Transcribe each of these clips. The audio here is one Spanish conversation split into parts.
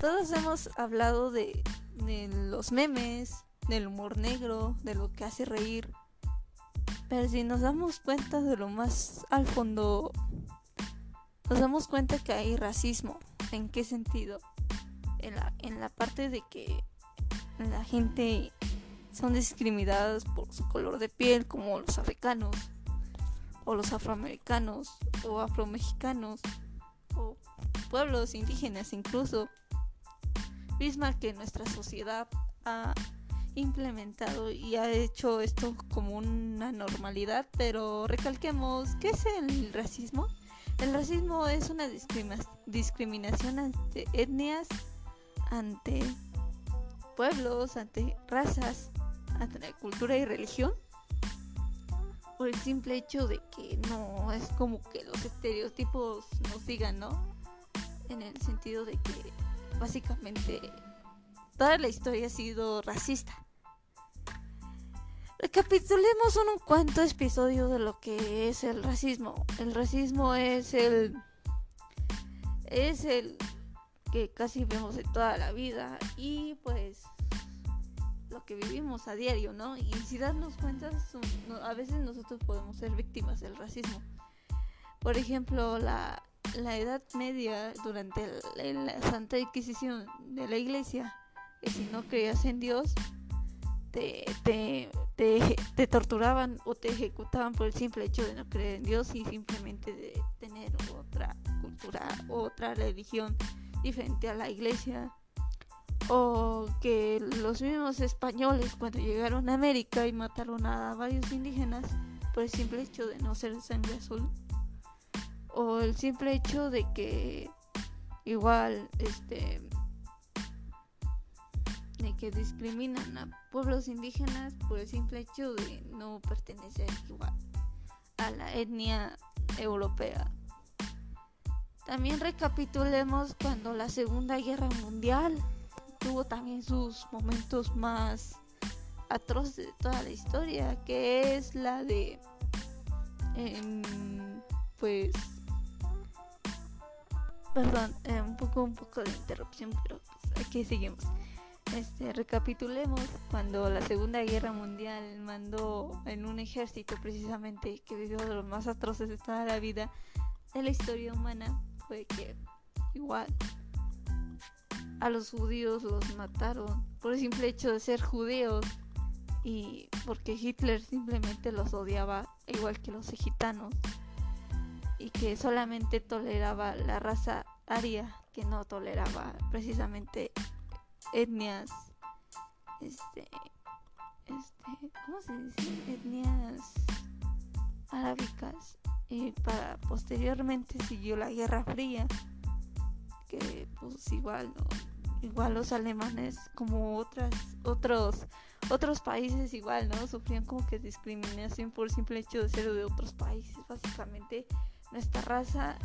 todos hemos hablado de, los memes, del humor negro, de lo que hace reír. Pero si nos damos cuenta de lo más al fondo, nos damos cuenta que hay racismo. ¿En qué sentido? En la, en la parte de que la gente son discriminadas por su color de piel, como los africanos, o los afroamericanos, o afromexicanos, o pueblos indígenas incluso. Misma que nuestra sociedad ha implementado y ha hecho esto como una normalidad, pero recalquemos, ¿qué es el racismo? El racismo es una discriminación ante etnias, ante pueblos, ante razas, ante la cultura y religión, por el simple hecho de que no es como que los estereotipos nos digan, ¿no? En el sentido de que básicamente toda la historia ha sido racista. Recapitulemos un cuanto episodio de lo que es el racismo. El racismo es el es el que casi vemos en toda la vida y pues lo que vivimos a diario, ¿no? Y si darnos cuenta, a veces nosotros podemos ser víctimas del racismo. Por ejemplo, la, la Edad Media, durante la Santa Inquisición de la Iglesia, que si no creías en Dios, te, te, torturaban o te ejecutaban por el simple hecho de no creer en Dios y simplemente de tener otra cultura, otra religión diferente a la iglesia. O que los mismos españoles cuando llegaron a América y mataron a varios indígenas por el simple hecho de no ser sangre azul. O el simple hecho de que igual este de que discriminan a pueblos indígenas por el simple hecho de no pertenecer igual a la etnia europea. También recapitulemos cuando la Segunda Guerra Mundial tuvo también sus momentos más atroces de toda la historia, que es la de, em, pues, perdón, eh, un poco un poco de interrupción, pero pues, aquí seguimos. Este, recapitulemos cuando la Segunda Guerra Mundial mandó en un ejército precisamente que vivió de los más atroces de toda la vida de la historia humana fue que igual a los judíos los mataron por el simple hecho de ser judíos y porque Hitler simplemente los odiaba igual que los gitanos y que solamente toleraba la raza aria que no toleraba precisamente etnias, este, este, ¿cómo se dice? Etnias arábicas. Y para posteriormente siguió la Guerra Fría, que pues igual, igual los alemanes como otras, otros, otros países igual, ¿no? Sufrían como que discriminación por simple hecho de ser de otros países. Básicamente nuestra raza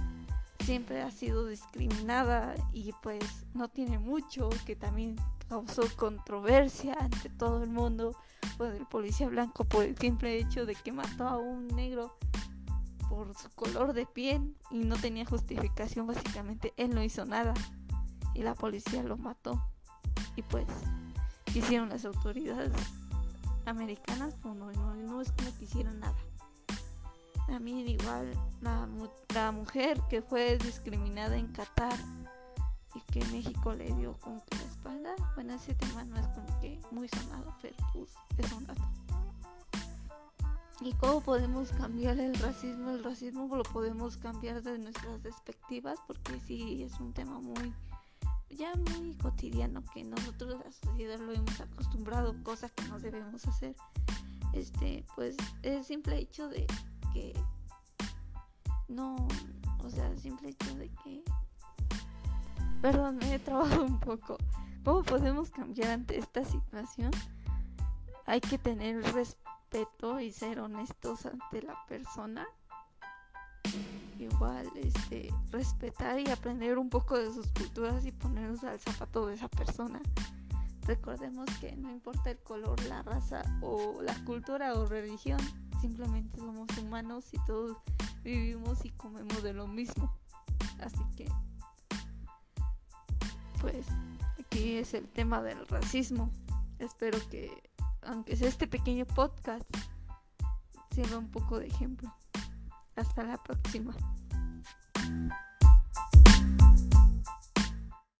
siempre ha sido discriminada y pues no tiene mucho, que también causó controversia ante todo el mundo, pues el policía blanco por el simple hecho de que mató a un negro por su color de piel y no tenía justificación, básicamente él no hizo nada y la policía lo mató y pues hicieron las autoridades americanas, pues no, no, no es que hicieron nada. También igual la, la mujer que fue discriminada en Qatar y que México le dio como que la espalda. Bueno, ese tema no es como que muy sonado, pero pues es un dato. ¿Y cómo podemos cambiar el racismo? El racismo lo podemos cambiar de nuestras perspectivas porque sí es un tema muy ya muy cotidiano que nosotros la sociedad lo hemos acostumbrado, cosas que no debemos hacer. Este, pues el simple hecho de que no, o sea, simple hecho de que perdón, me he trabajado un poco. ¿Cómo podemos cambiar ante esta situación? Hay que tener respeto y ser honestos ante la persona. Igual, este, respetar y aprender un poco de sus culturas y ponernos al zapato de esa persona. Recordemos que no importa el color, la raza o la cultura o religión, simplemente somos humanos y todos vivimos y comemos de lo mismo. Así que, pues, hoy es el tema del racismo. Espero que, aunque sea este pequeño podcast, sirva un poco de ejemplo. Hasta la próxima.